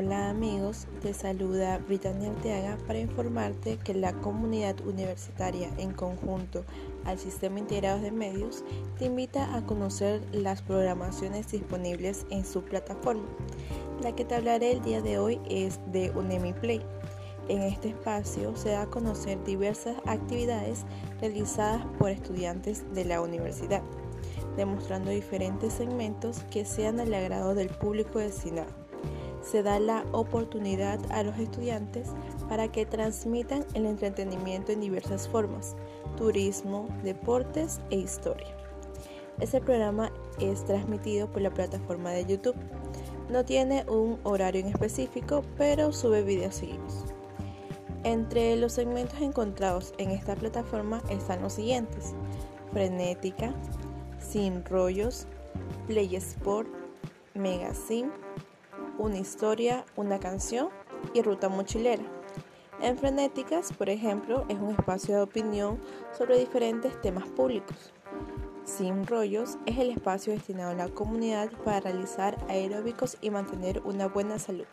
Hola amigos, te saluda Britannia Arteaga para informarte que la comunidad universitaria en conjunto al Sistema Integrado de Medios te invita a conocer las programaciones disponibles en su plataforma. La que te hablaré el día de hoy es de Unemi Play. En este espacio se da a conocer diversas actividades realizadas por estudiantes de la universidad, demostrando diferentes segmentos que sean al agrado del público destinado se da la oportunidad a los estudiantes para que transmitan el entretenimiento en diversas formas, turismo, deportes e historia. Este programa es transmitido por la plataforma de YouTube. No tiene un horario en específico, pero sube videos seguidos. Entre los segmentos encontrados en esta plataforma están los siguientes: Frenética, Sin Rollos, Play Sport, Megazine, una historia, una canción y ruta mochilera. En Frenéticas, por ejemplo, es un espacio de opinión sobre diferentes temas públicos. Sin Rollos es el espacio destinado a la comunidad para realizar aeróbicos y mantener una buena salud.